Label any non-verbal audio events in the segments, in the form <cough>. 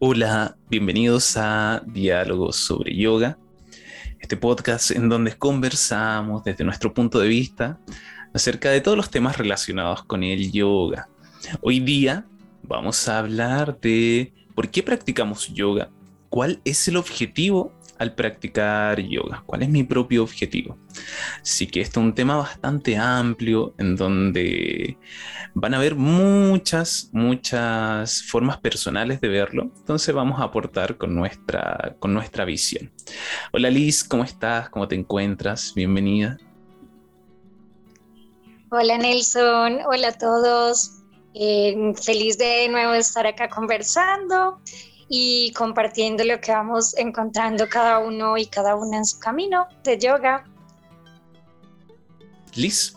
Hola, bienvenidos a Diálogos sobre Yoga, este podcast en donde conversamos desde nuestro punto de vista acerca de todos los temas relacionados con el yoga. Hoy día vamos a hablar de por qué practicamos yoga, cuál es el objetivo al practicar yoga? ¿Cuál es mi propio objetivo? Así que este es un tema bastante amplio en donde van a haber muchas, muchas formas personales de verlo. Entonces vamos a aportar con nuestra, con nuestra visión. Hola Liz, ¿cómo estás? ¿Cómo te encuentras? Bienvenida. Hola Nelson, hola a todos. Eh, feliz de nuevo estar acá conversando y compartiendo lo que vamos encontrando cada uno y cada una en su camino de yoga. Liz,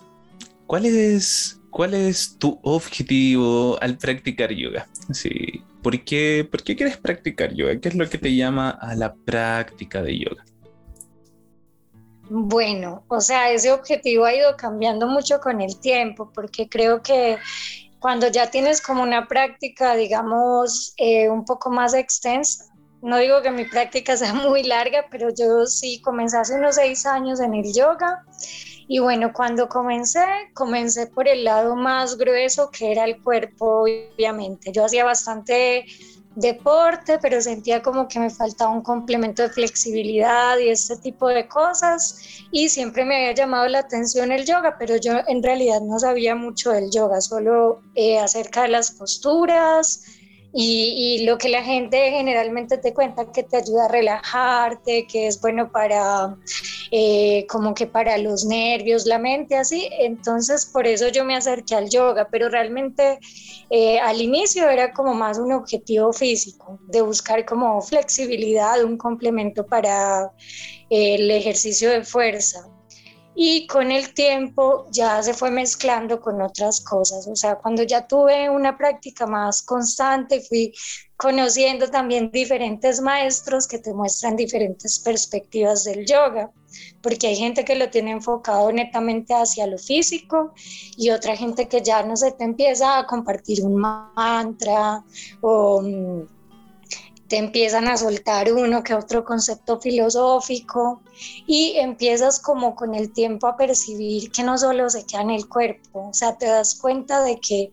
¿cuál es, cuál es tu objetivo al practicar yoga? Sí, ¿por, qué, ¿Por qué quieres practicar yoga? ¿Qué es lo que te llama a la práctica de yoga? Bueno, o sea, ese objetivo ha ido cambiando mucho con el tiempo, porque creo que cuando ya tienes como una práctica, digamos, eh, un poco más extensa, no digo que mi práctica <laughs> sea muy larga, pero yo sí comencé hace unos seis años en el yoga. Y bueno, cuando comencé, comencé por el lado más grueso que era el cuerpo, obviamente. Yo hacía bastante deporte, pero sentía como que me faltaba un complemento de flexibilidad y este tipo de cosas. Y siempre me había llamado la atención el yoga, pero yo en realidad no sabía mucho del yoga, solo eh, acerca de las posturas, y, lo que la gente generalmente te cuenta que te ayuda a relajarte, que es bueno para eh, como que para los nervios, la mente, así. Entonces por eso yo me acerqué al yoga, pero realmente eh, al inicio era como más un objetivo físico, de buscar como flexibilidad, un complemento para eh, el ejercicio de fuerza y con el tiempo ya se fue mezclando con otras cosas. O sea, cuando ya tuve una práctica más constante, fui conociendo también diferentes maestros que te muestran diferentes perspectivas del yoga, porque hay gente que lo tiene enfocado netamente hacia lo físico y otra gente que ya no se te empieza a compartir un mantra o mm, te empiezan a soltar uno que otro concepto filosófico y empiezas como con el tiempo a percibir que no solo se queda en el cuerpo, o sea, te das cuenta de que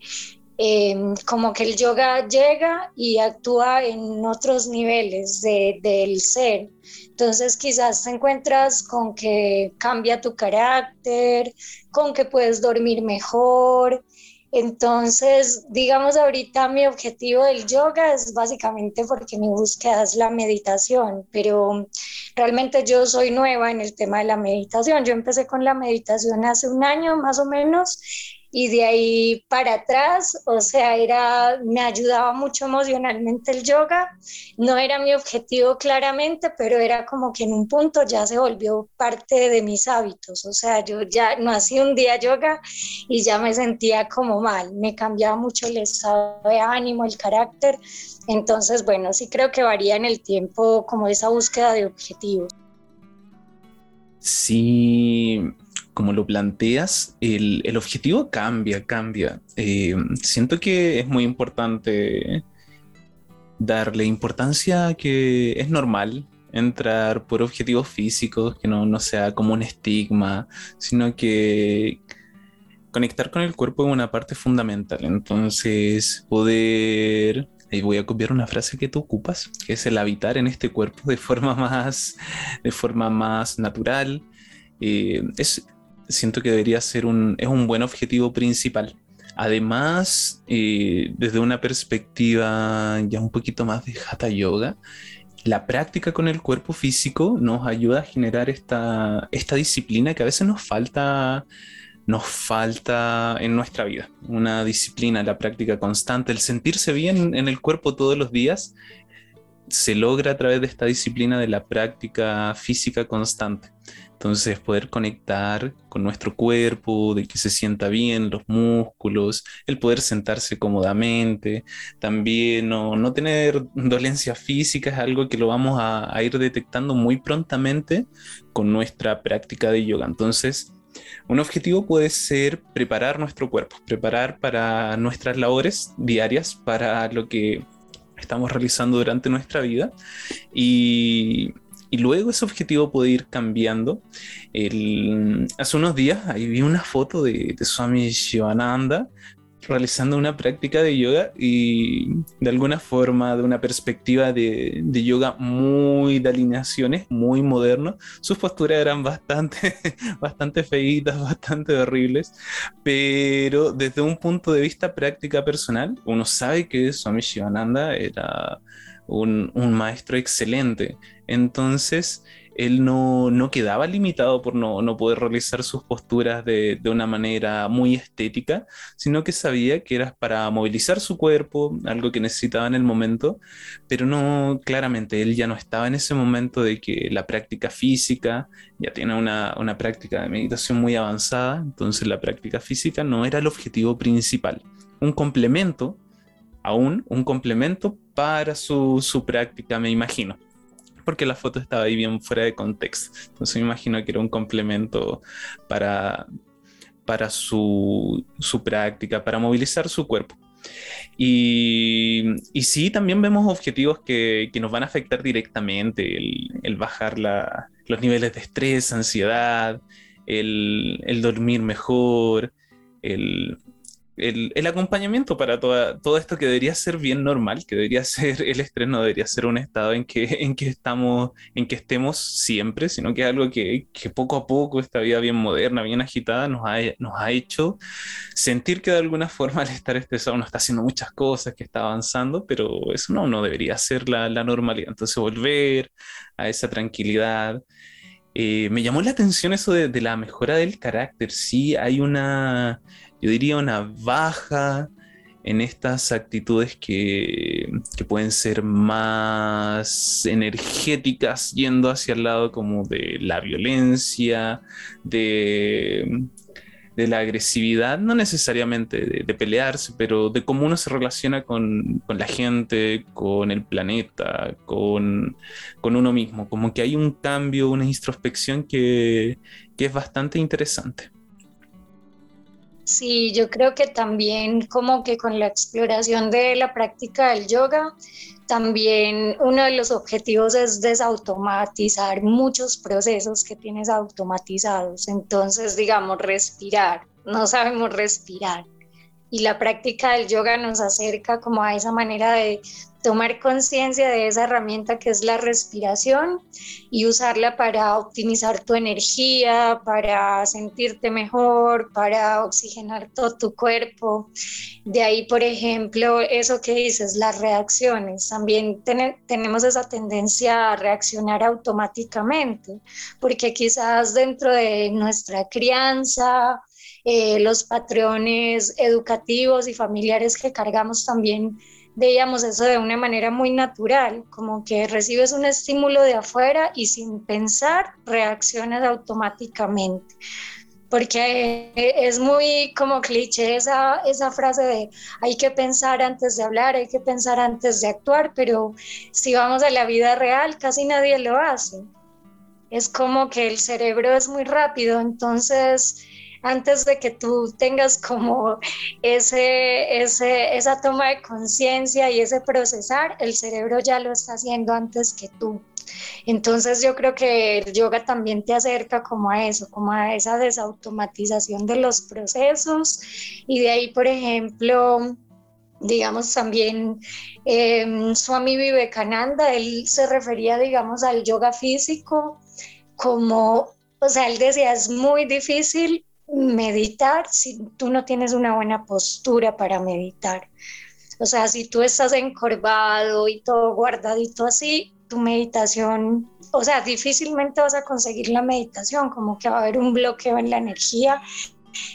em, como que el yoga llega y actúa en otros niveles del ser. Entonces quizás te encuentras con que cambia tu carácter, con que puedes dormir mejor, entonces, digamos, ahorita mi objetivo del yoga es básicamente porque mi búsqueda es la meditación, pero realmente yo soy nueva en el tema de la meditación. Yo empecé con la meditación hace un año más o menos y de ahí para atrás, o sea, era, me ayudaba mucho emocionalmente el yoga, no era mi objetivo claramente, pero era como que en un punto ya se volvió parte de mis hábitos, o sea, yo ya no hacía un día yoga y ya me sentía como mal, me cambiaba mucho el estado de ánimo, el carácter, entonces, bueno, sí creo que varía en el tiempo como esa búsqueda de objetivos. Sí, como lo planteas, el, el objetivo cambia, cambia. Eh, siento que es muy importante darle importancia a que es normal entrar por objetivos físicos, que no, no sea como un estigma, sino que conectar con el cuerpo es una parte fundamental. Entonces, poder y voy a copiar una frase que tú ocupas, que es el habitar en este cuerpo de forma <laughs> más, de forma más natural. Eh, es, siento que debería ser un, es un buen objetivo principal. Además, eh, desde una perspectiva ya un poquito más de Hatha Yoga, la práctica con el cuerpo físico nos ayuda a generar esta, esta disciplina que a veces nos falta, nos falta en nuestra vida. Una disciplina, la práctica constante, el sentirse bien en el cuerpo todos los días, se logra a través de esta disciplina de la práctica física constante. Entonces, poder conectar con nuestro cuerpo, de que se sienta bien, los músculos, el poder sentarse cómodamente, también no, tener dolencias físicas, algo que lo vamos a ir detectando muy prontamente con nuestra práctica de yoga. Entonces, un objetivo puede ser preparar nuestro cuerpo, preparar para nuestras labores diarias, para lo que estamos realizando durante nuestra vida y, y luego ese objetivo puede ir cambiando. Hace unos días ahí vi una foto de, Swami Shivananda realizando una práctica de yoga y de alguna forma, de una perspectiva de, de yoga muy de alineaciones, muy moderno, sus posturas eran bastante, <laughs> bastante feitas, bastante horribles, pero desde un punto de vista práctica personal, uno sabe que Swami Shivananda era un, un maestro excelente. Entonces, él no, no quedaba limitado por no, no, poder realizar sus posturas de, de, una manera muy estética, sino que sabía que era para movilizar su cuerpo, algo que necesitaba en el momento, pero no, claramente, él ya no estaba en ese momento de que la práctica física, ya tiene una, una práctica de meditación muy avanzada, entonces la práctica física no era el objetivo principal, un complemento, aún un complemento para su, su práctica, me imagino porque la foto estaba ahí bien fuera de contexto. Entonces me imagino que era un complemento para, para su, su práctica, para movilizar su cuerpo. Y, y, sí, también vemos objetivos que, que nos van a afectar directamente, el, el bajar la, los niveles de estrés, ansiedad, el, el dormir mejor, el, el, acompañamiento para todo esto que debería ser bien normal, que debería <laughs> ser el estrés, no debería ser un estado en que, en que estamos, en que estemos siempre, sino que es algo que, que poco a poco esta vida bien moderna, bien agitada, nos ha, nos ha hecho sentir que de alguna forma <laughs> al estar estresado uno está haciendo muchas cosas, que está avanzando, pero eso no, no debería ser la, la normalidad. Entonces volver a esa tranquilidad. Eh, me llamó la atención eso de, la mejora del carácter. Sí, hay una, yo diría una baja en estas actitudes que, que, pueden ser más energéticas, yendo hacia el lado como de la violencia, de, de la agresividad, no necesariamente de, pelearse, pero de cómo uno se relaciona con, con la gente, con el planeta, con, con, uno mismo. Como que hay un cambio, una introspección que, que es bastante interesante. Sí, yo creo que también como que con la exploración de la práctica del yoga, también uno de los objetivos es desautomatizar muchos procesos que tienes automatizados. Entonces, digamos, respirar. No sabemos respirar. Y la práctica del yoga nos acerca como a esa manera de tomar conciencia de esa herramienta que es la respiración y usarla para optimizar tu energía, para sentirte mejor, para oxigenar todo tu cuerpo. De ahí, por ejemplo, eso que dices, las reacciones. También ten tenemos esa tendencia a reaccionar automáticamente, porque quizás dentro de nuestra crianza, eh, los patrones educativos y familiares que cargamos también veíamos eso de una manera muy natural, como que recibes un estímulo de afuera y sin pensar reaccionas automáticamente. Porque es muy como cliché esa, esa frase de hay que pensar antes de hablar, hay que pensar antes de actuar, pero si vamos a la vida real, casi nadie lo hace. Es como que el cerebro es muy rápido, entonces antes de que tú tengas como ese, ese, esa toma de conciencia y ese procesar, el cerebro ya lo está haciendo antes que tú. Entonces yo creo que el yoga también te acerca como a eso, como a esa desautomatización de los procesos y de ahí, por ejemplo, digamos también eh, Swami Vivekananda, él se refería, digamos, al yoga físico como, o sea, él decía, es muy difícil meditar si tú no tienes una buena postura para meditar. O sea, si tú estás encorvado y todo guardadito así, tu meditación, o sea, difícilmente vas a conseguir la meditación, como que va a haber un bloqueo en la energía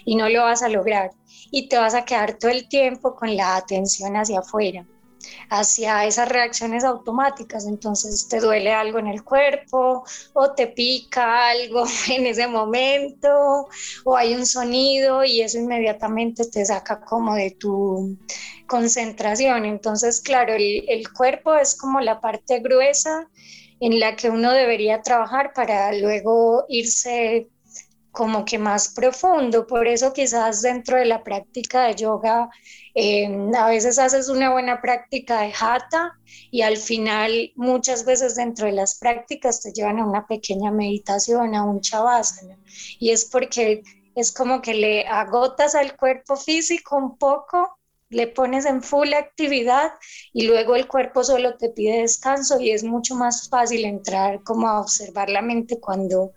y no lo vas a lograr. Y te vas a quedar todo el tiempo con la atención hacia afuera hacia esas reacciones automáticas. Entonces te duele algo en el cuerpo o te pica algo <laughs> en ese momento o hay un sonido y eso inmediatamente te saca como de tu concentración. Entonces, claro, el, el cuerpo es como la parte gruesa en la que uno debería trabajar para luego irse como que más profundo. Por eso quizás dentro de la práctica de yoga, eh, a veces haces una buena práctica de hatha y al final muchas veces dentro de las prácticas te llevan a una pequeña meditación, a un chavasana. Y es porque es como que le agotas al cuerpo físico un poco le pones en full actividad y luego el cuerpo solo te pide descanso y es mucho más fácil entrar como a observar la mente cuando,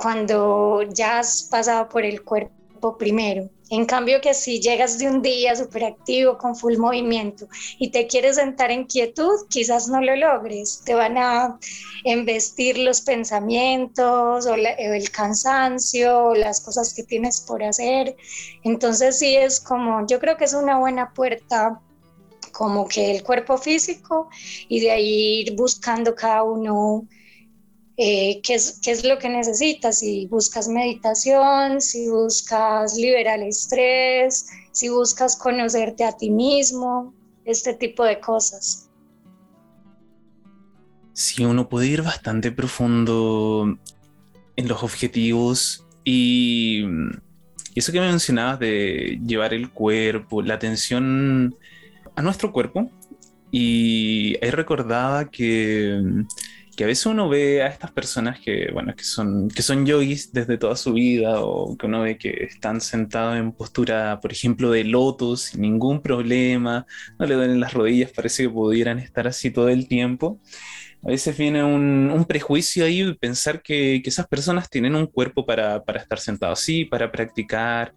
cuando ya has pasado por el cuerpo primero. En cambio que si llegas de un día súper activo, con full movimiento y te quieres sentar en quietud, quizás no lo logres. Te van a embestir los pensamientos o, el cansancio o las cosas que tienes por hacer. Entonces sí es como, yo creo que es una buena puerta como que el cuerpo físico y de ahí ir buscando cada uno eh, qué, es, qué es lo que necesitas, si buscas meditación, si buscas liberar el estrés, si buscas conocerte a ti mismo, este tipo de cosas. Sí, uno puede ir bastante profundo en los objetivos y eso que mencionabas de llevar el cuerpo, la atención a nuestro cuerpo. Y ahí recordaba que que a veces uno ve a estas personas que, bueno, que son, que son yogis desde toda su vida o que uno ve que están sentados en postura, por ejemplo, de lotos sin ningún problema, no le duelen las rodillas, parece que pudieran estar así todo el tiempo. A veces viene un, prejuicio ahí pensar que, que, esas personas tienen un cuerpo para, para estar sentados así, para practicar,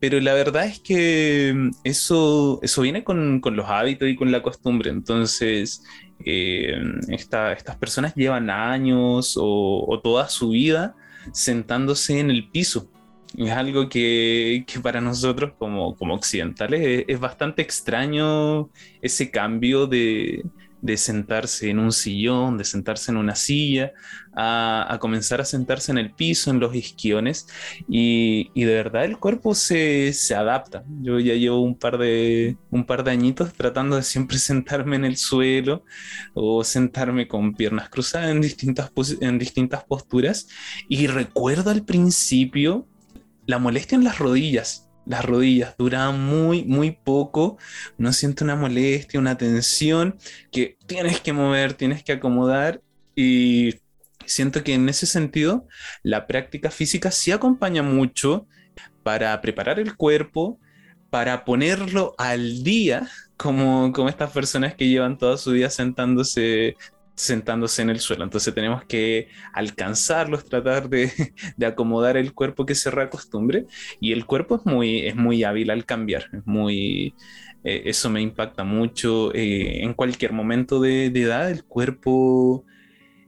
pero la verdad es que eso, eso viene con, con, los hábitos y con la costumbre. Entonces, eh, estas personas llevan años o, toda su vida sentándose en el piso. Es algo que, para nosotros como occidentales es, bastante extraño ese cambio de, de sentarse en un sillón, de sentarse en una silla, a, comenzar a sentarse en el piso, en los isquiones, y, de verdad el cuerpo se, adapta. Yo ya llevo un par, de, un par de añitos tratando de siempre <laughs> sentarme en el suelo o sentarme con piernas cruzadas en distintas, en distintas posturas, y recuerdo al principio la molestia en las rodillas las rodillas duran muy, muy poco, no siento una molestia, una tensión que tienes que mover, tienes que acomodar y siento que en ese sentido la práctica física sí acompaña mucho para preparar el cuerpo, para ponerlo al día, como, como estas personas que llevan toda su vida sentándose sentándose en el suelo. Entonces tenemos que alcanzarlos, tratar <laughs> de, acomodar el cuerpo que se reacostumbre. Y el cuerpo es muy, es muy hábil al cambiar. Es muy, eh, eso me impacta mucho. Eh, en cualquier momento de, edad, el cuerpo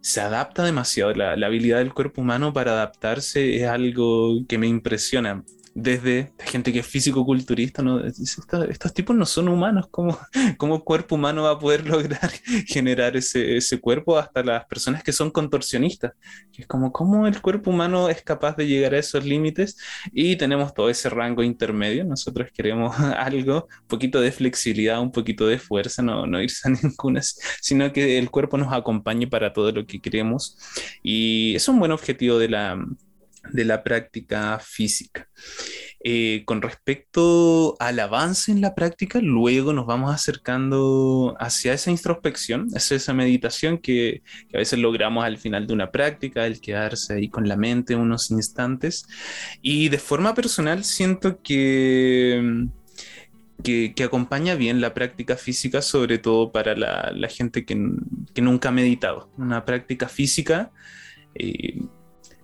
se adapta demasiado. La, la, habilidad del cuerpo humano para adaptarse es algo que me impresiona desde gente que es físico-culturista, ¿no? estos, tipos no son humanos, ¿cómo, ¿cómo cuerpo humano va a poder <laughs> lograr generar ese, ese, cuerpo? Hasta las personas que son contorsionistas, que es como cómo el cuerpo humano es capaz de llegar a esos límites y tenemos todo ese rango intermedio, nosotros queremos <laughs> algo, un poquito de flexibilidad, un poquito de fuerza, no, no irse a <laughs> ninguna, sino que el cuerpo nos acompañe para todo lo que queremos y es un buen objetivo de la de la práctica física. Eh, con respecto al avance en la práctica, luego nos vamos acercando hacia esa introspección, hacia esa meditación que, a veces logramos al final de una práctica, el quedarse ahí con la mente unos instantes. Y de forma personal siento que, que, acompaña bien la práctica física, sobre todo para la, gente que, nunca ha meditado. Una práctica física. Eh,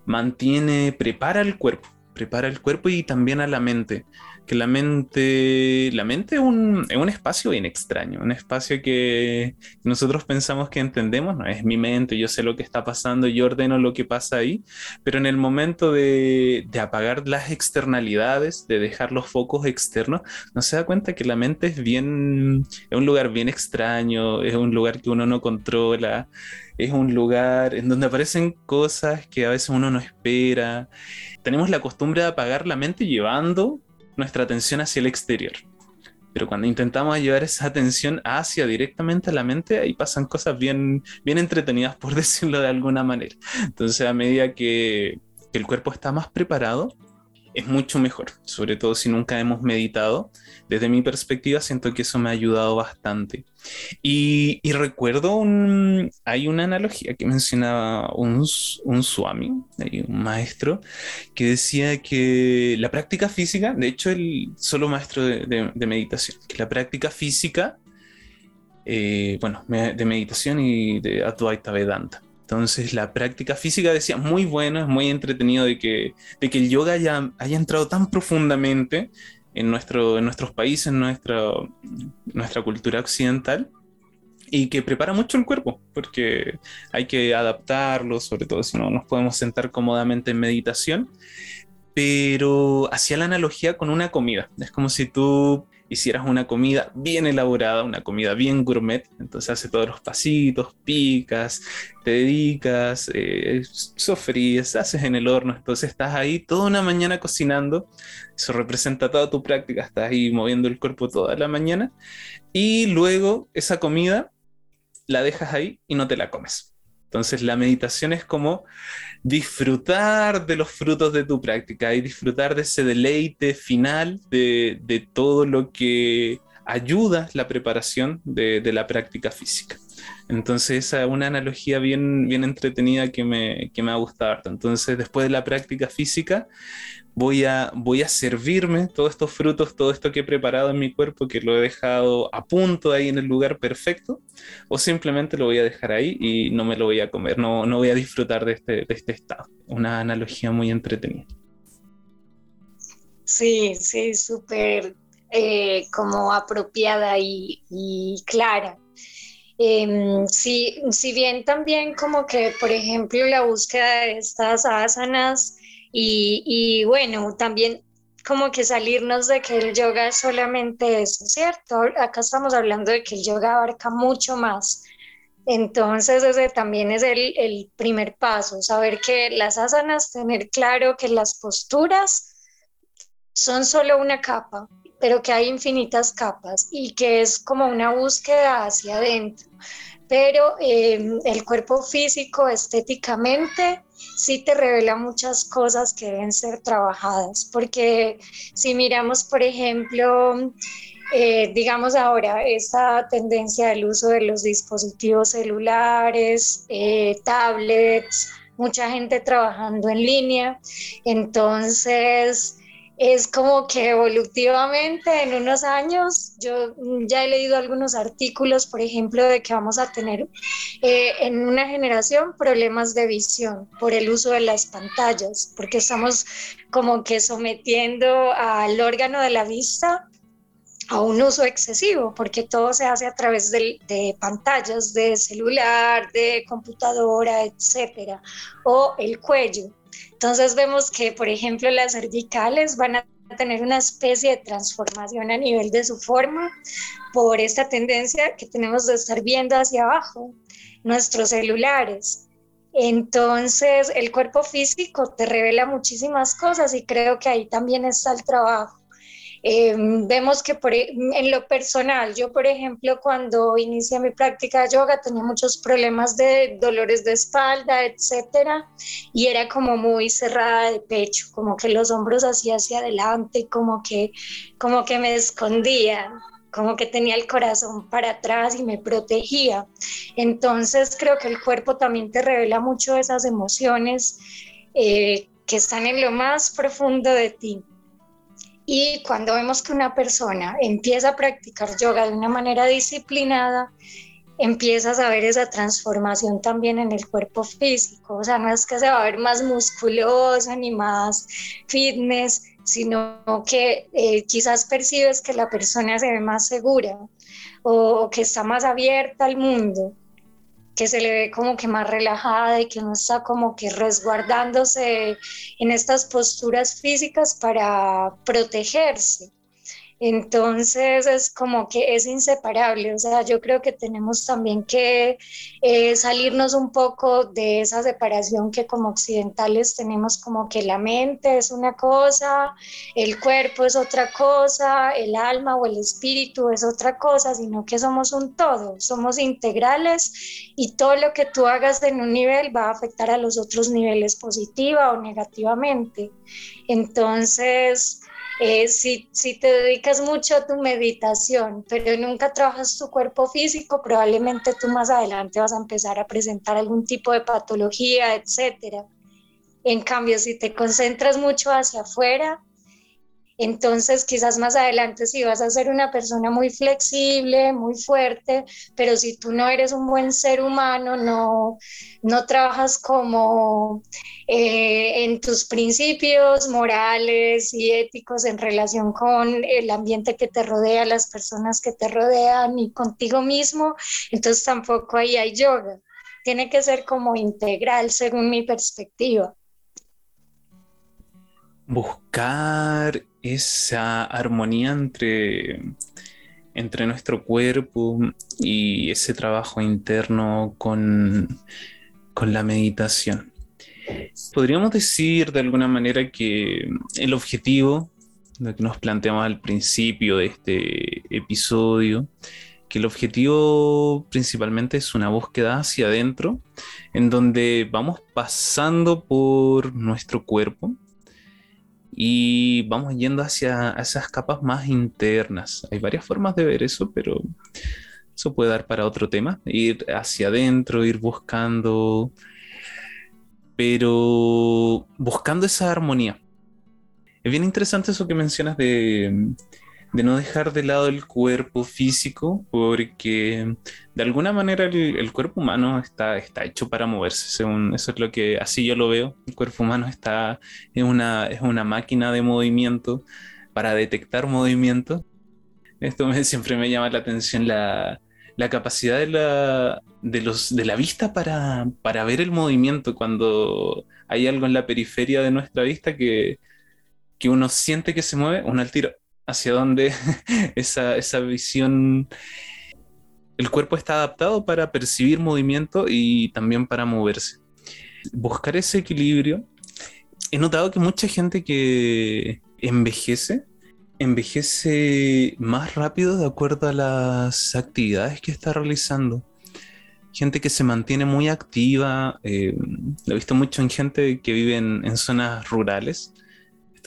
mantiene, prepara el cuerpo, prepara el cuerpo y también a la mente que la mente, la mente es un, es un espacio bien extraño, un espacio que nosotros pensamos que entendemos, no es mi mente, yo sé lo que está pasando, yo ordeno lo que pasa ahí, pero en el momento de, de apagar las externalidades, de dejar los focos externos, no se da cuenta que la mente es bien, es un lugar bien extraño, es un lugar que uno no controla, es un lugar en donde aparecen cosas que a veces uno no espera. Tenemos la costumbre de apagar la mente llevando nuestra atención hacia el exterior. Pero cuando intentamos llevar esa atención hacia directamente a la mente, ahí pasan cosas bien, bien entretenidas, <laughs> por decirlo de alguna manera. Entonces, a medida que, que el cuerpo está más preparado, es mucho mejor, sobre todo si nunca hemos meditado. Desde mi perspectiva siento que eso me ha ayudado bastante. Y, recuerdo, hay una analogía que mencionaba un, un swami, un maestro, que decía que la práctica física, de hecho el solo maestro de, meditación, que la práctica física, eh, bueno, de meditación y de Advaita Vedanta, entonces la práctica física decía muy bueno, es muy entretenido de que, el yoga haya, entrado tan profundamente en nuestros países, en nuestra, nuestra cultura occidental y que prepara mucho el cuerpo, porque hay que adaptarlo, sobre todo si no nos podemos sentar cómodamente en meditación, pero hacía la analogía con una comida. Es como si tú hicieras una comida bien elaborada, una comida bien gourmet, entonces hace todos los pasitos, picas, te dedicas, eh, sofríes, haces en el horno, entonces estás ahí toda una mañana cocinando, eso representa toda tu práctica, estás ahí moviendo el cuerpo toda la mañana y luego esa comida la dejas ahí y no te la comes. Entonces la meditación es como disfrutar de los frutos de tu práctica y disfrutar de ese deleite final de, todo lo que ayuda la preparación de, la práctica física. Entonces esa es una analogía bien, bien entretenida que me, que me ha gustado. Entonces después de la práctica física voy a, voy a servirme todos estos frutos, todo esto que he preparado en mi cuerpo, que lo he dejado a punto ahí en el lugar perfecto, o simplemente lo voy a dejar ahí y no me lo voy a comer, no, no voy a disfrutar de este, de este estado. Una analogía muy entretenida. Sí, sí, súper eh, como apropiada y, clara. Eh, si bien también como que, por ejemplo, la búsqueda de estas asanas, y, bueno, también como que salirnos de que el yoga es solamente eso, ¿cierto? Acá estamos hablando de que el yoga abarca mucho más. Entonces ese también es el, el primer paso, saber que las asanas, tener claro que las posturas son solo una capa, pero que hay infinitas capas y que es como una búsqueda hacia adentro. Pero eh, el cuerpo físico estéticamente sí te revela muchas cosas que deben ser trabajadas, porque si miramos, por ejemplo, eh, digamos ahora, esta tendencia del uso de los dispositivos celulares, eh, tablets, mucha gente trabajando en línea, entonces es como que evolutivamente en unos años, yo ya he leído algunos artículos, por ejemplo, de que vamos a tener eh, en una generación problemas de visión por el uso de las pantallas, porque estamos como que sometiendo al órgano de la vista a un uso excesivo, porque todo se hace a través de, de, pantallas, de celular, de computadora, etcétera, o el cuello. Entonces vemos que, por ejemplo, las cervicales van a tener una especie de transformación a nivel de su forma por esta tendencia que tenemos de estar viendo hacia abajo nuestros celulares. Entonces, el cuerpo físico te revela muchísimas cosas y creo que ahí también está el trabajo. Em, vemos que por, e, en lo personal, yo por ejemplo cuando inicié mi práctica de yoga tenía muchos problemas de dolores de espalda, etcétera, y era como muy cerrada de pecho, como que los hombros hacía hacia adelante, como que, como que me escondía, como que tenía el corazón para atrás y me protegía. Entonces creo que el cuerpo también te revela mucho esas emociones eh, que están en lo más profundo de ti. Y cuando vemos que una persona empieza a practicar yoga de una manera disciplinada, empiezas a ver esa transformación también en el cuerpo físico. O sea, no es que se va a ver más musculosa ni más fitness, sino que eh, quizás percibes que la persona se ve más segura o que está más abierta al mundo que se le ve como que más relajada y que no está como que resguardándose en estas posturas físicas para protegerse. Entonces es como que es inseparable, o sea, yo creo que tenemos también que eh, salirnos un poco de esa separación que como occidentales tenemos como que la mente es una cosa, el cuerpo es otra cosa, el alma o el espíritu es otra cosa, sino que somos un todo, somos integrales y todo lo que tú hagas en un nivel va a afectar a los otros niveles positiva o negativamente. Entonces, eh, si, si te dedicas mucho a tu meditación, pero nunca trabajas tu cuerpo físico, probablemente tú más adelante vas a empezar a presentar algún tipo de patología, etcétera. En cambio, si te concentras mucho hacia afuera, entonces, quizás más adelante si vas a ser una persona muy flexible, muy fuerte, pero si tú no eres un buen ser humano, no, no trabajas como eh, en tus principios morales y éticos en relación con el ambiente que te rodea, las personas que te rodean y contigo mismo, entonces tampoco ahí hay yoga. Tiene que ser como integral según mi perspectiva buscar esa armonía entre, entre nuestro cuerpo y ese trabajo interno con, con la meditación. Podríamos decir de alguna manera que el objetivo, lo que nos planteamos al principio de este episodio, que el objetivo principalmente es una búsqueda hacia adentro, en donde vamos pasando por nuestro cuerpo, y vamos yendo hacia esas capas más internas. Hay varias formas de ver eso, pero eso puede dar para otro tema. Ir hacia adentro, ir buscando, pero buscando esa armonía. Es bien interesante eso que mencionas de, de no dejar de lado el cuerpo físico, porque de alguna manera el, cuerpo humano está, está hecho para moverse, eso es lo que así yo lo veo. El cuerpo humano está, es, una, es una máquina de movimiento para detectar movimiento. Esto me, siempre me llama la atención la, la capacidad de la, de, los, de la vista para, para ver el movimiento cuando hay algo en la periferia de nuestra vista que, que uno siente que se mueve, uno al tiro hacia dónde <laughs> esa, esa visión el cuerpo está adaptado para percibir movimiento y también para moverse. Buscar ese equilibrio. He notado que mucha gente que envejece, envejece más rápido de acuerdo a las actividades que está realizando. Gente que se mantiene muy activa, eh, lo he visto mucho en gente que vive en zonas rurales,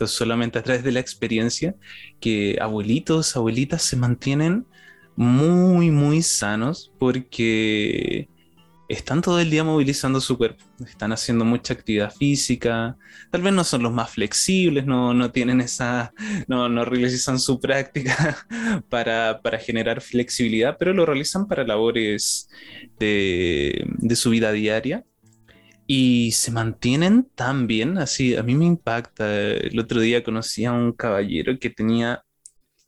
solamente a través de la experiencia, que abuelitos, abuelitas se mantienen muy, muy sanos porque están todo el día movilizando su cuerpo, están haciendo mucha actividad física, tal vez no son los más flexibles, no, no tienen esa, no, no realizan su práctica <laughs> para, para, generar flexibilidad, pero lo realizan para labores de, de su vida diaria y se mantienen tan bien, así, a mí me impacta. El otro día conocí a un caballero que tenía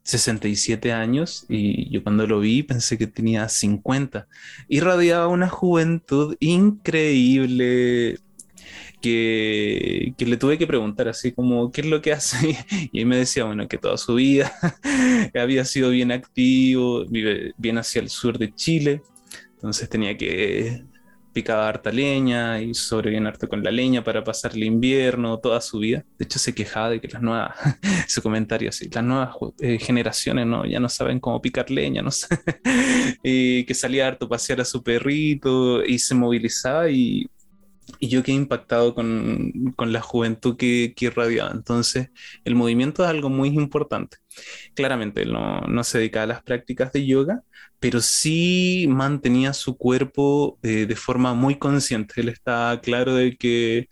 67 años y yo cuando lo vi pensé que tenía 50. Irradiaba una juventud increíble que, que, le tuve que preguntar así como, ¿qué es lo que hace? <laughs> Y ahí me decía, bueno, que toda su vida <laughs> había sido bien activo, vive bien hacia el sur de Chile, entonces tenía que picaba harta leña y sobrevivían harto con la leña para pasar el invierno, toda su vida. De hecho, se quejaba de que las nuevas, <laughs> su comentario así, las nuevas eh, generaciones ¿no? ya no saben cómo picar leña, no <laughs> sé. que salía harto pasear a su perrito y se movilizaba y, y yo quedé impactado con, con la juventud que, que, irradiaba. Entonces, el movimiento es algo muy importante. Claramente, no, no se dedicaba a las prácticas de yoga, pero sí mantenía su cuerpo eh, de forma muy consciente. Él está claro de que,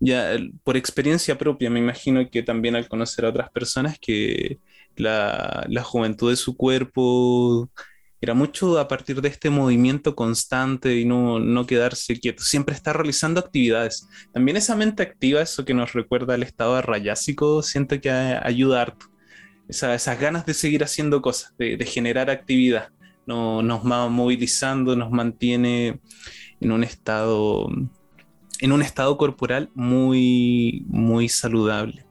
ya por experiencia propia, me imagino que también al conocer a otras personas, que la, la juventud de su cuerpo era mucho a partir de este movimiento constante y no, no, quedarse quieto, siempre estar realizando actividades. También esa mente activa, eso que nos recuerda al estado rayásico, siento que ayuda harto. esas ganas de seguir haciendo cosas, de, de generar actividad nos va movilizando, nos mantiene en un estado, en un estado corporal muy, muy saludable.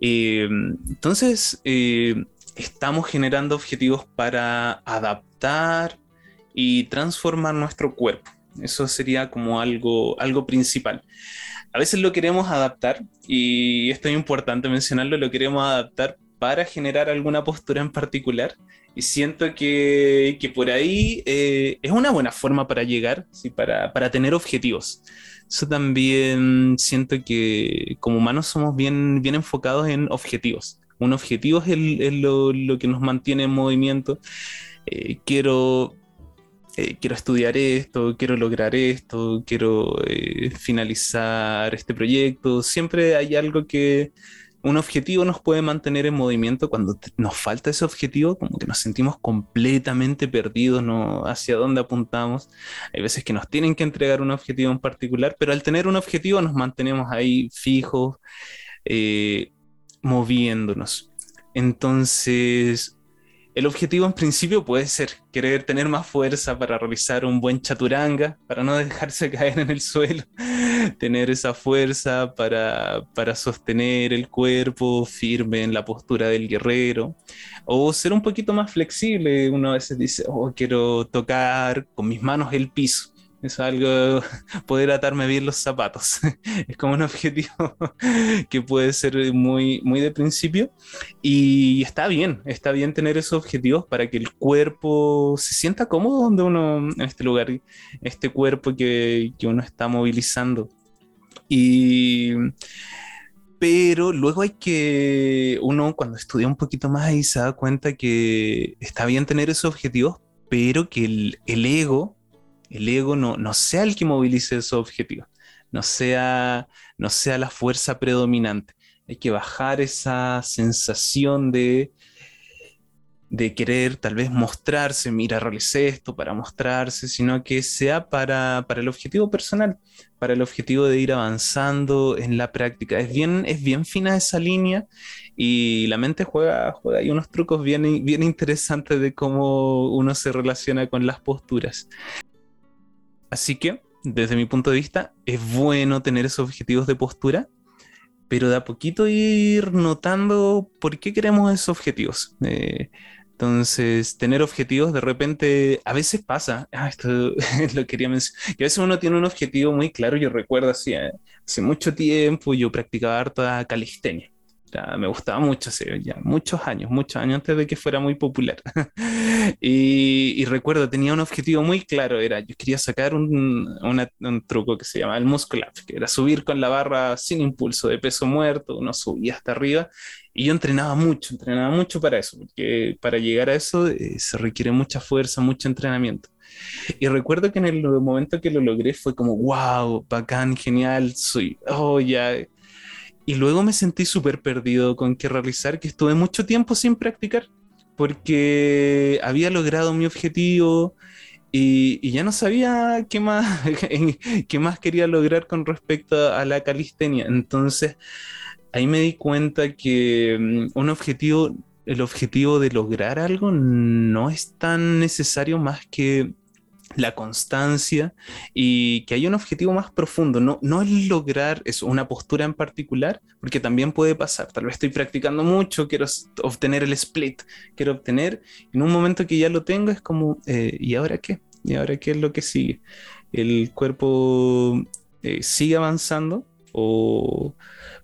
Eh, entonces, eh, estamos generando objetivos para adaptar y transformar nuestro cuerpo. Eso sería como algo, algo principal. A veces lo queremos adaptar, y esto es importante mencionarlo, lo queremos adaptar para generar alguna postura en particular. Y siento que, que por ahí eh, es una buena forma para llegar, ¿sí? para, para tener objetivos. Eso también siento que como humanos somos bien, bien enfocados en objetivos. Un objetivo es, lo, que nos mantiene en movimiento. Eh, quiero eh, quiero estudiar esto, quiero lograr esto, quiero eh, finalizar este proyecto. Siempre hay algo que, un objetivo nos puede mantener en movimiento cuando nos falta ese objetivo, como que nos sentimos completamente perdidos, no hacia dónde apuntamos. Hay veces que nos tienen que entregar un objetivo en particular, pero al tener un objetivo nos mantenemos ahí fijos, moviéndonos. Entonces, el objetivo en principio puede ser querer tener más fuerza para realizar un buen chaturanga, para no dejarse <laughs> caer en el suelo, <laughs> tener esa fuerza para, para sostener el cuerpo firme en la postura del guerrero, o ser un poquito más flexible. Uno a veces dice, oh, quiero tocar con mis manos el piso es algo, <laughs> poder atarme bien los zapatos. <laughs> es como un objetivo <laughs> que puede ser muy, muy de principio. Y está bien, está bien tener esos objetivos para que el cuerpo se sienta cómodo donde uno, en este lugar, este cuerpo que, que uno está movilizando. Y pero luego hay que, uno cuando estudia un poquito más y se da cuenta que está bien tener esos objetivos, pero que el, el ego el ego no, no sea el que movilice esos objetivos, no sea, no sea la fuerza predominante. Hay que bajar esa sensación de, de querer tal vez mostrarse, mira, realicé esto para mostrarse, sino que sea para, para, el objetivo personal, para el objetivo de ir avanzando en la práctica. Es bien, es bien fina esa línea y la mente juega, juega hay unos trucos bien, bien interesantes de cómo uno se relaciona con las posturas. Así que, desde mi punto de vista, es bueno tener esos objetivos de postura, pero de a poquito ir notando por qué queremos esos objetivos. Eh, entonces, tener objetivos de repente, a veces pasa, ah, esto <laughs> lo quería mencionar, que a veces uno tiene un objetivo muy claro, yo recuerdo así, hace mucho tiempo yo practicaba harta calistenia me gustaba mucho, hace ya muchos años, muchos años antes de que fuera muy popular. <laughs> y, recuerdo, tenía un objetivo muy claro, era, yo quería sacar un, un truco que se llama el muscle up, que era subir con la barra sin impulso de peso muerto, uno subía hasta arriba, y yo entrenaba mucho, entrenaba mucho para eso, porque para llegar a eso eh, se requiere mucha fuerza, mucho entrenamiento. Y recuerdo que en el momento que lo logré fue como, wow, bacán, genial, soy, oh, ya, y luego me sentí súper perdido con qué realizar, que estuve mucho tiempo sin practicar, porque había logrado mi objetivo y, ya no sabía qué más, <laughs> qué más quería lograr con respecto a la calistenia. Entonces, ahí me di cuenta que mm, un objetivo, el objetivo de lograr algo no es tan necesario más que la constancia y que hay un objetivo más profundo, no, no es lograr eso, una postura en particular, porque también puede pasar, tal vez estoy practicando mucho, quiero obtener el split, quiero obtener, en un momento que ya lo tengo es como, eh, ¿y ahora qué? ¿Y ahora qué es lo que sigue? El cuerpo eh, sigue avanzando, o,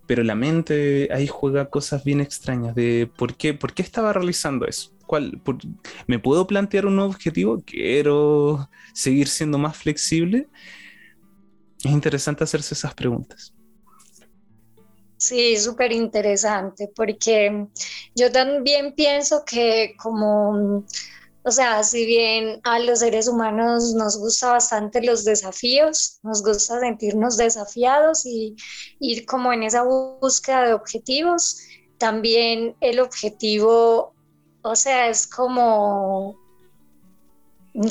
pero la mente ahí juega cosas bien extrañas de por qué, por qué estaba realizando eso ¿Me puedo plantear un nuevo objetivo? ¿Quiero seguir siendo más flexible? Es interesante hacerse esas preguntas. Sí, súper interesante, porque yo también pienso que como, o sea, si bien a los seres humanos nos gusta bastante los desafíos, nos gusta sentirnos desafiados y ir como en esa búsqueda de objetivos, también el objetivo o sea, es como,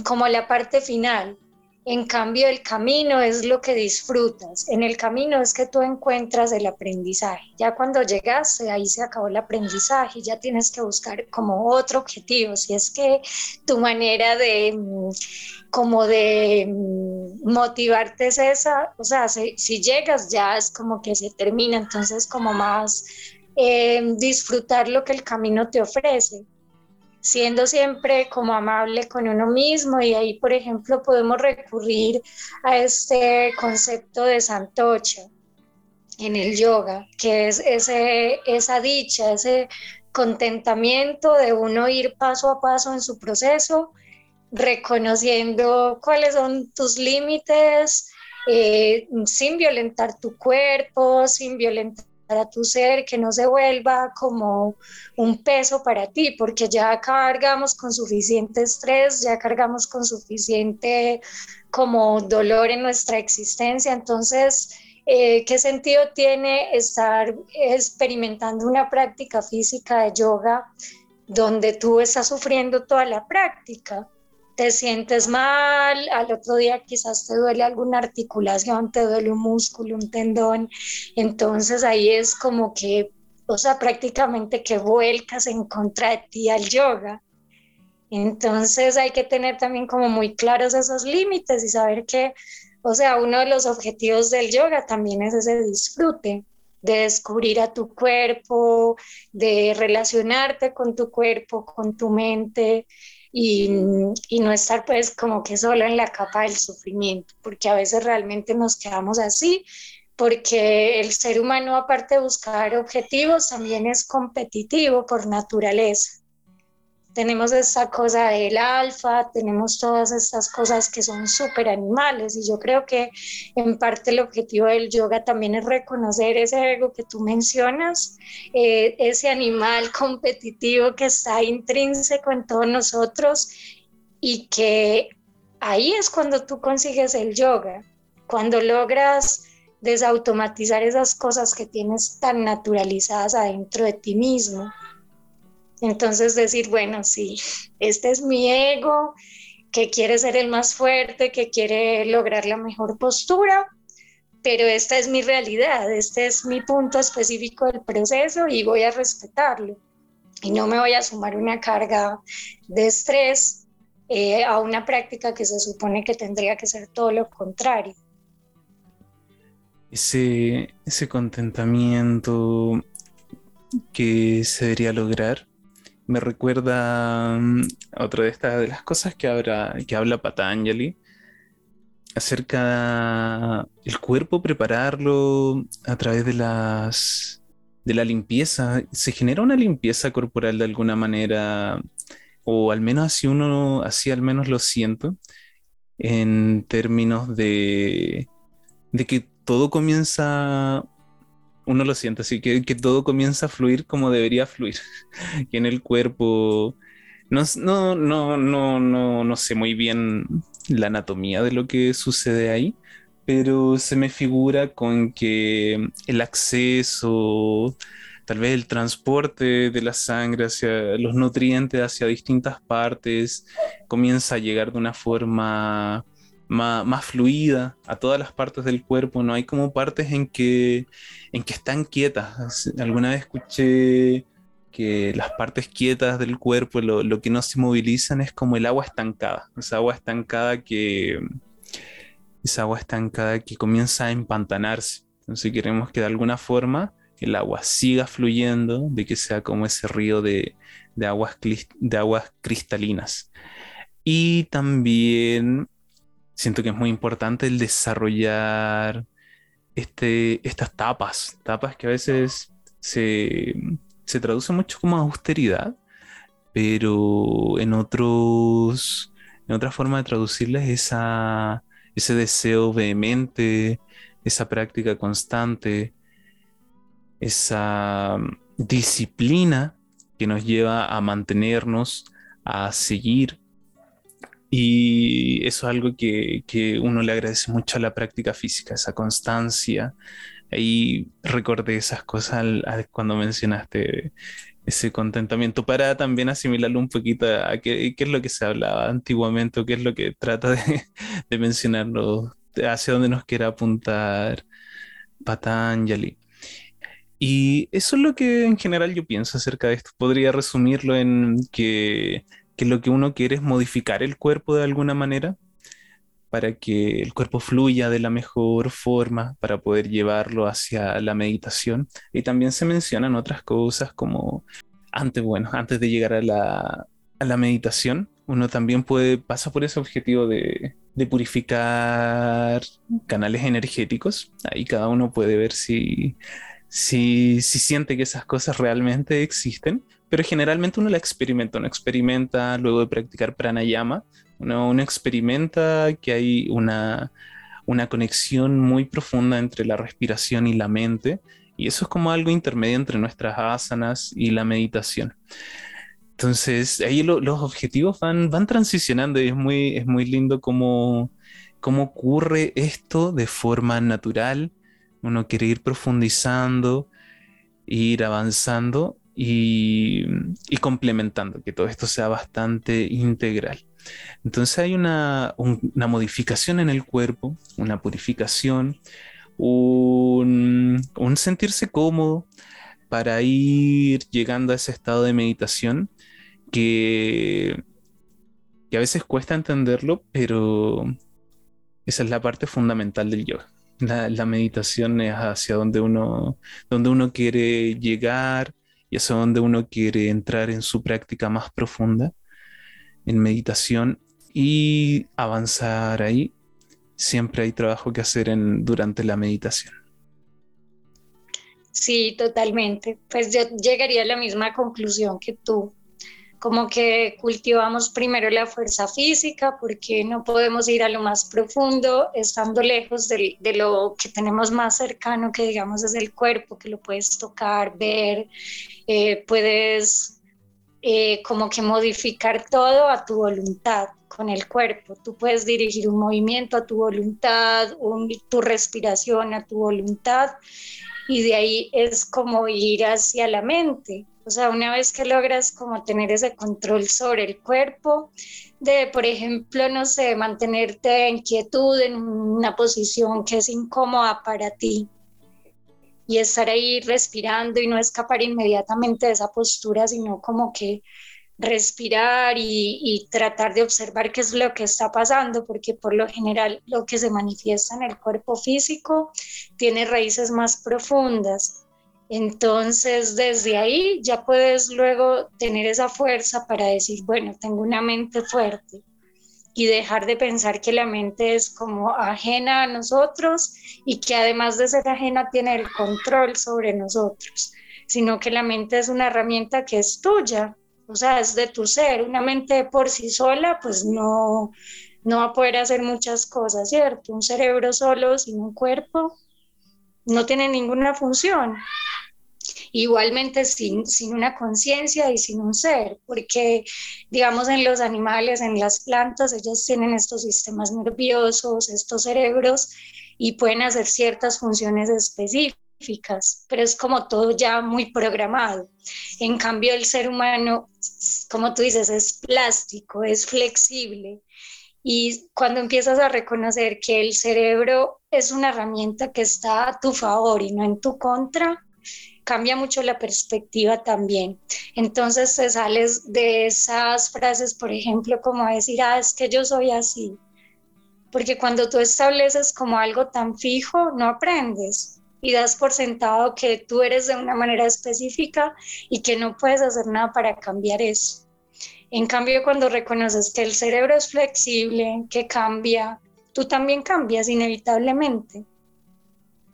como la parte final. En cambio, el camino es lo que disfrutas. En el camino es que tú encuentras el aprendizaje. Ya cuando llegaste, ahí se acabó el aprendizaje, ya tienes que buscar como otro objetivo. Si es que tu manera de como de motivarte es esa, o sea, si, si llegas ya es como que se termina, entonces como más eh, disfrutar lo que el camino te ofrece siendo siempre como amable con uno mismo y ahí, por ejemplo, podemos recurrir a este concepto de santocha en el yoga, que es ese, esa dicha, ese contentamiento de uno ir paso a paso en su proceso, reconociendo cuáles son tus límites, eh, sin violentar tu cuerpo, sin violentar a tu ser, que no se vuelva como un peso para ti, porque ya cargamos con suficiente estrés, ya cargamos con suficiente como dolor en nuestra existencia. Entonces, eh, ¿qué sentido tiene estar experimentando una práctica física de yoga donde tú estás sufriendo toda la práctica? Te sientes mal, al otro día quizás te duele alguna articulación, te duele un músculo, un tendón, entonces ahí es como que, o sea, prácticamente que vuelcas en contra de ti al yoga. Entonces hay que tener también como muy claros esos límites y saber que, o sea, uno de los objetivos del yoga también es ese disfrute de descubrir a tu cuerpo, de relacionarte con tu cuerpo, con tu mente y, no estar pues como que solo en la capa del sufrimiento, porque a veces realmente nos quedamos así, porque el ser humano aparte de buscar objetivos también es competitivo por naturaleza tenemos esta cosa del alfa, tenemos todas estas cosas que son súper animales y yo creo que en parte el objetivo del yoga también es reconocer ese ego que tú mencionas, eh, ese animal competitivo que está intrínseco en todos nosotros y que ahí es cuando tú consigues el yoga, cuando logras desautomatizar esas cosas que tienes tan naturalizadas adentro de ti mismo entonces decir, bueno, sí, este es mi ego, que quiere ser el más fuerte, que quiere lograr la mejor postura, pero esta es mi realidad, este es mi punto específico del proceso y voy a respetarlo. Y no me voy a sumar una carga de estrés eh, a una práctica que se supone que tendría que ser todo lo contrario. Ese, ese contentamiento que se debería lograr me recuerda mm, otra de estas de las cosas que, habla, que habla Patanjali acerca del cuerpo, prepararlo a través de las de la limpieza. Se genera una limpieza corporal de alguna manera, o al menos así uno, así al menos lo siento, en términos de, de que todo comienza uno lo siente, así que, que todo comienza a fluir como debería fluir, que <laughs> en el cuerpo, no, no, no, no, no, no sé muy bien la anatomía de lo que sucede ahí, pero se me figura con que el acceso, tal vez el transporte de la sangre hacia los nutrientes hacia distintas partes, comienza a llegar de una forma más, fluida a todas las partes del cuerpo, no hay como partes en que, en que están quietas. Alguna vez escuché que las partes quietas del cuerpo, lo, que no se movilizan es como el agua estancada, esa agua estancada que, esa agua estancada que comienza a empantanarse. Entonces queremos que de alguna forma el agua siga fluyendo, de que sea como ese río de, de aguas, de aguas cristalinas. Y también siento que es muy importante el desarrollar este, estas tapas, tapas que a veces se, se traducen mucho como austeridad, pero en otros, en otra forma de traducirles esa, ese deseo vehemente, esa práctica constante, esa disciplina que nos lleva a mantenernos, a seguir y eso es algo que, uno le agradece mucho a la práctica física, esa constancia. Ahí recordé esas cosas cuando mencionaste ese contentamiento para también asimilarlo un poquito a qué, es lo que se hablaba antiguamente o qué es lo que trata de, <laughs> de mencionarlo, hacia dónde nos quiere apuntar Patanjali. Y eso es lo que en general yo pienso acerca de esto. Podría resumirlo en que que lo que uno quiere es modificar el cuerpo de alguna manera para que el cuerpo fluya de la mejor forma, para poder llevarlo hacia la meditación. Y también se mencionan otras cosas como antes, bueno, antes de llegar a la, a la meditación, uno también puede, pasa por ese objetivo de, de purificar canales energéticos. Ahí cada uno puede ver si, si, si siente que esas cosas realmente existen, pero generalmente uno la experimenta, uno experimenta luego de practicar pranayama, uno, experimenta que hay una, una conexión muy profunda entre la respiración y la mente, y eso es como algo intermedio entre nuestras asanas y la meditación. Entonces, ahí los objetivos van, van transicionando y es muy, es muy lindo cómo, cómo ocurre esto de forma natural. Uno quiere ir profundizando, ir avanzando y, complementando, que todo esto sea bastante integral. Entonces hay una, modificación en el cuerpo, una purificación, un, sentirse cómodo para ir llegando a ese estado de meditación que, que a veces cuesta entenderlo, pero esa es la parte fundamental del yoga. La, la, meditación es hacia donde uno, donde uno quiere llegar y hacia donde uno quiere entrar en su práctica más profunda en meditación y avanzar ahí. Siempre hay trabajo que hacer en, durante la meditación. Sí, totalmente. Pues yo llegaría a la misma conclusión que tú. Como que cultivamos primero la fuerza física porque no podemos ir a lo más profundo estando lejos de, lo que tenemos más cercano, que digamos es el cuerpo, que lo puedes tocar, ver, eh, puedes eh, como que modificar todo a tu voluntad con el cuerpo. Tú puedes dirigir un movimiento a tu voluntad, tu respiración a tu voluntad y de ahí es como ir hacia la mente. O sea, una vez que logras como tener ese control sobre el cuerpo, de, por ejemplo, no sé, mantenerte en quietud en una posición que es incómoda para ti, y estar ahí respirando y no escapar inmediatamente de esa postura, sino como que respirar y, tratar de observar qué es lo que está pasando, porque por lo general lo que se manifiesta en el cuerpo físico tiene raíces más profundas. Entonces, desde ahí ya puedes luego tener esa fuerza para decir, bueno, tengo una mente fuerte, y dejar de pensar que la mente es como ajena a nosotros y que además de ser ajena tiene el control sobre nosotros, sino que la mente es una herramienta que es tuya, o sea, es de tu ser. Una mente por sí sola, pues no, no va a poder hacer muchas cosas, ¿cierto? Un cerebro solo sin un cuerpo no tiene ninguna función igualmente sin, sin una conciencia y sin un ser, porque digamos en los animales, en las plantas, ellos tienen estos sistemas nerviosos, estos cerebros y pueden hacer ciertas funciones específicas, pero es como todo ya muy programado. En cambio, el ser humano, como tú dices, es plástico, es flexible. Y cuando empiezas a reconocer que el cerebro es una herramienta que está a tu favor y no en tu contra, cambia mucho la perspectiva también. Entonces te sales de esas frases, por ejemplo, como decir, ah, es que yo soy así. Porque cuando tú estableces como algo tan fijo, no aprendes y das por sentado que tú eres de una manera específica y que no puedes hacer nada para cambiar eso. En cambio, cuando reconoces que el cerebro es flexible, que cambia, tú también cambias inevitablemente.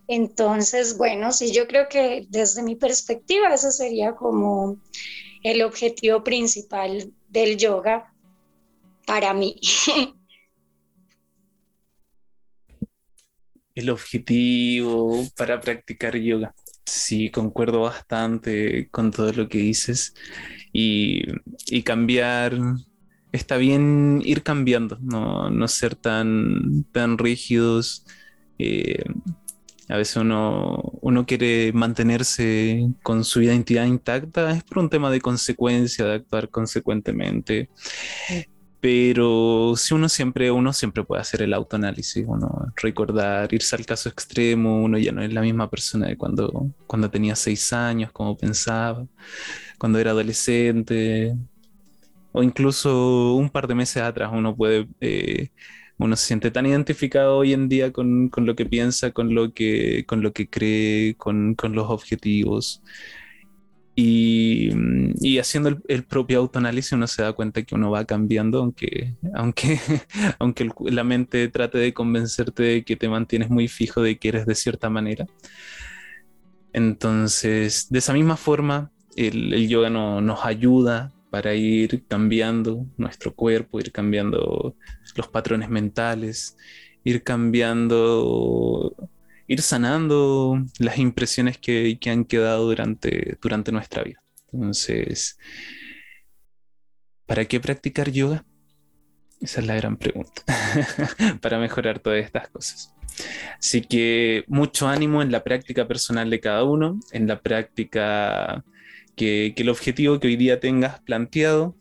Entonces, bueno, sí, yo creo que desde mi perspectiva ese sería como el objetivo principal del yoga para mí. <laughs> El objetivo para practicar yoga. Sí, concuerdo bastante con todo lo que dices. Y, cambiar, está bien ir cambiando, no, ser tan, tan rígidos. Eh, a veces uno, uno quiere mantenerse con su identidad intacta, es por un tema de consecuencia, de actuar consecuentemente. Pero si uno siempre, uno siempre puede hacer el autoanálisis, uno recordar, irse al caso extremo, uno ya no es la misma persona de cuando, cuando tenía seis años, como pensaba, cuando era adolescente, o incluso un par de meses atrás uno puede eh, uno se siente tan identificado hoy en día con, lo que piensa, con lo que, con lo que cree, con, los objetivos. Y, haciendo el, propio autoanálisis uno se da cuenta que uno va cambiando, aunque, aunque, <laughs> aunque la mente trate de convencerte de que te mantienes muy fijo de que eres de cierta manera. Entonces, de esa misma forma, el, yoga nos ayuda para ir cambiando nuestro cuerpo, ir cambiando los patrones mentales, ir cambiando ir sanando las impresiones que, han quedado durante, durante nuestra vida. Entonces, ¿para qué practicar yoga? Esa es la gran pregunta, <laughs> para mejorar todas estas cosas. Así que mucho ánimo en la práctica personal de cada uno, en la práctica que, el objetivo que hoy día tengas planteado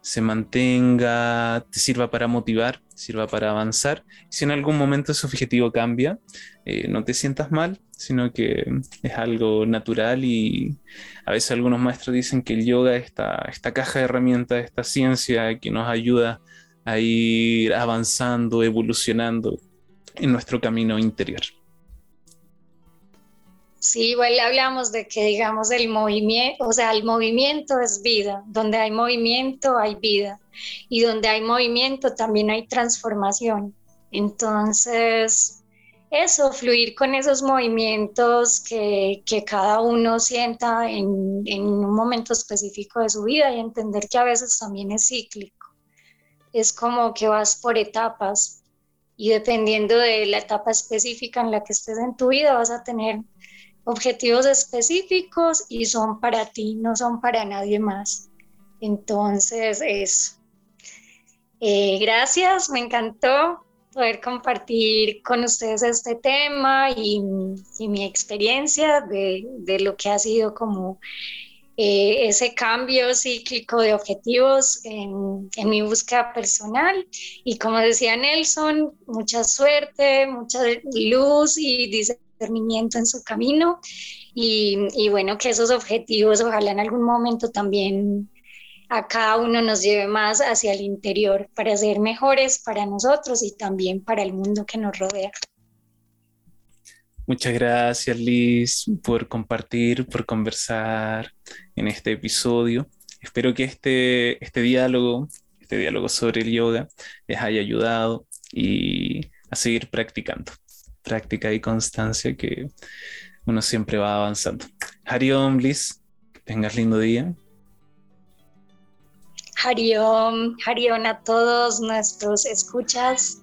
se mantenga, te sirva para motivar, sirva para avanzar. Si en algún momento ese objetivo cambia, eh, no te sientas mal, sino que es algo natural y a veces algunos maestros dicen que el yoga es esta, esta caja de herramientas, esta ciencia que nos ayuda a ir avanzando, evolucionando en nuestro camino interior. Sí, igual hablamos de que, digamos, el movimiento, o sea, el movimiento es vida. Donde hay movimiento hay vida. Y donde hay movimiento también hay transformación. Entonces, eso, fluir con esos movimientos que, cada uno sienta en, en, un momento específico de su vida y entender que a veces también es cíclico. Es como que vas por etapas y dependiendo de la etapa específica en la que estés en tu vida vas a tener objetivos específicos y son para ti, no son para nadie más. Entonces, eso. Eh, gracias, me encantó poder compartir con ustedes este tema y, mi experiencia de, lo que ha sido como eh, ese cambio cíclico de objetivos en, mi búsqueda personal. Y como decía Nelson, mucha suerte, mucha luz y discernimiento en su camino. Y, y bueno, que esos objetivos ojalá en algún momento también a cada uno nos lleve más hacia el interior para ser mejores para nosotros y también para el mundo que nos rodea. Muchas gracias Liz por compartir, por conversar en este episodio. Espero que este, este diálogo, este diálogo sobre el yoga les haya ayudado y a seguir practicando. Práctica y constancia que uno siempre va avanzando. Hariom Liz, tengas lindo día. Hariom, Hariom a todos nuestros escuchas.